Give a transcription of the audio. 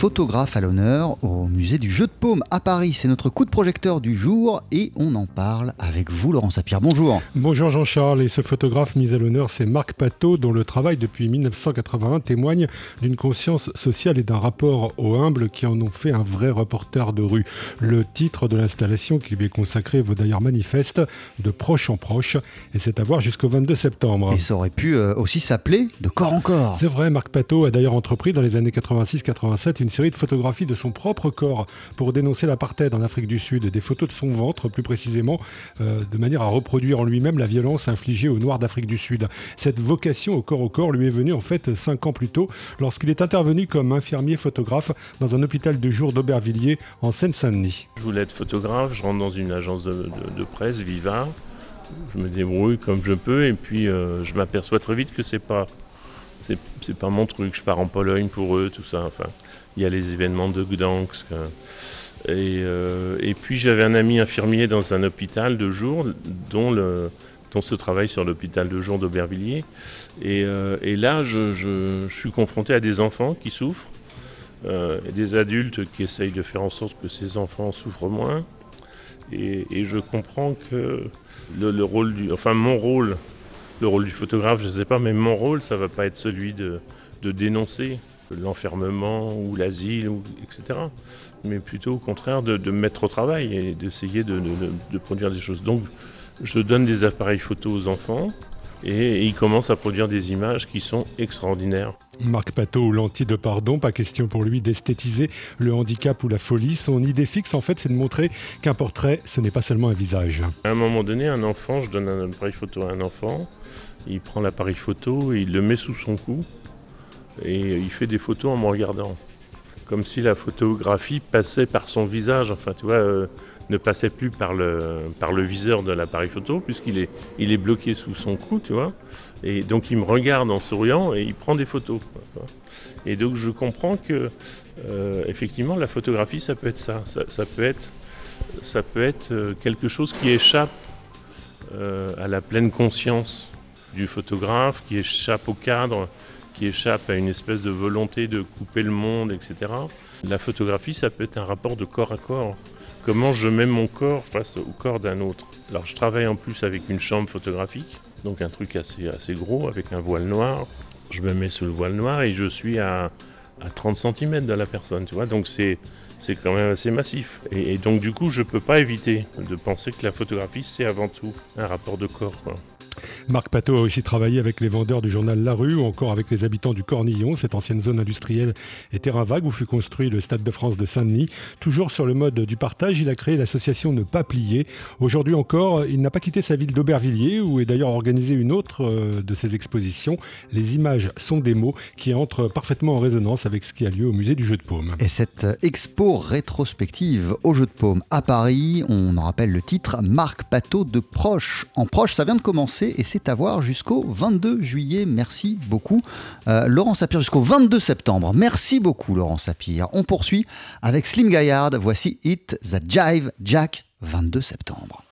photographe à l'honneur au musée du Jeu de Paume à Paris. C'est notre coup de projecteur du jour et on en parle avec vous, Laurent Sapir. Bonjour. Bonjour Jean-Charles. Et ce photographe mis à l'honneur, c'est Marc Pateau, dont le travail depuis 1981 témoigne d'une conscience sociale et d'un rapport au humble qui en ont fait un vrai reporter de rue. Le titre de l'installation qui lui est consacré vaut d'ailleurs manifeste de proche en proche et c'est à voir jusqu'au 22 septembre. Et ça aurait pu euh, aussi s'appeler de corps en corps. C'est vrai, Marc Pateau a d'ailleurs entrepris dans les années 86-87 une série de photographies de son propre corps pour dénoncer l'apartheid en Afrique du Sud, des photos de son ventre plus précisément, euh, de manière à reproduire en lui-même la violence infligée aux Noirs d'Afrique du Sud. Cette vocation au corps au corps lui est venue en fait cinq ans plus tôt lorsqu'il est intervenu comme infirmier photographe dans un hôpital de jour d'Aubervilliers en Seine-Saint-Denis. Je voulais être photographe, je rentre dans une agence de, presse, Viva, je me débrouille comme je peux et puis euh, je m'aperçois très vite que c'est pas c'est pas mon truc. Je pars en Pologne pour eux, tout ça. Enfin, il y a les événements de Gdansk. Et, euh, et puis j'avais un ami infirmier dans un hôpital de jour, dont, le, dont ce travail sur l'hôpital de jour d'Aubervilliers. Et, euh, là, je, suis confronté à des enfants qui souffrent, euh, des adultes qui essayent de faire en sorte que ces enfants souffrent moins. Et, je comprends que le, rôle du, enfin mon rôle le rôle du photographe, je ne sais pas, mais mon rôle, ça ne va pas être celui de, dénoncer l'enfermement ou l'asile, etc. Mais plutôt au contraire de, me mettre au travail et d'essayer de, produire des choses. Donc je donne des appareils photo aux enfants et ils commencent à produire des images qui sont extraordinaires. Marc Pateau, lentille de pardon, pas question pour lui d'esthétiser le handicap ou la folie. Son idée fixe, en fait, c'est de montrer qu'un portrait, ce n'est pas seulement un visage. À un moment donné, un enfant, je donne un appareil photo à un enfant, il prend l'appareil photo et il le met sous son cou et il fait des photos en me regardant. Comme si la photographie passait par son visage, enfin tu vois, euh, ne passait plus par le, par le viseur de l'appareil photo, puisqu'il est, il est bloqué sous son cou, tu vois. Et donc il me regarde en souriant et il prend des photos. Et donc je comprends que euh, effectivement la photographie ça peut être ça. Ça, peut être, ça peut être euh, quelque chose qui échappe à la pleine conscience du photographe, qui échappe au cadre, qui échappe à une espèce de volonté de couper le monde, etc. La photographie, ça peut être un rapport de corps à corps. Comment je mets mon corps face au corps d'un autre? Alors je travaille en plus avec une chambre photographique, donc un truc assez, assez gros, avec un voile noir. Je me mets sous le voile noir et je suis à, à 30 cm de la personne, tu vois. Donc c'est c'est quand même assez massif. Et, donc du coup, je ne peux pas éviter de penser que la photographie, c'est avant tout un rapport de corps. Marc Pateau a aussi travaillé avec les vendeurs du journal La Rue ou encore avec les habitants du Cornillon, cette ancienne zone industrielle et terrain vague où fut construit le Stade de France de Saint-Denis. Toujours sur le mode du partage, il a créé l'association Ne pas plier. Aujourd'hui encore, il n'a pas quitté sa ville d'Aubervilliers où est d'ailleurs organisée une autre euh, de ses expositions. Les images sont des mots qui entrent parfaitement en résonance avec ce qui a lieu au musée du Jeu de Paume. Et cette expo rétrospective au Jeu de Paume à Paris, on en rappelle le titre, Marc Pateau de Proche. En Proche, ça vient de commencer et c'est à voir jusqu'au 22 juillet. Merci beaucoup, euh, Laurent Sapir, jusqu'au 22 septembre. Merci beaucoup, Laurent Sapir. On poursuit avec Slim Gaillard. Voici It, The Jive Jack, 22 septembre.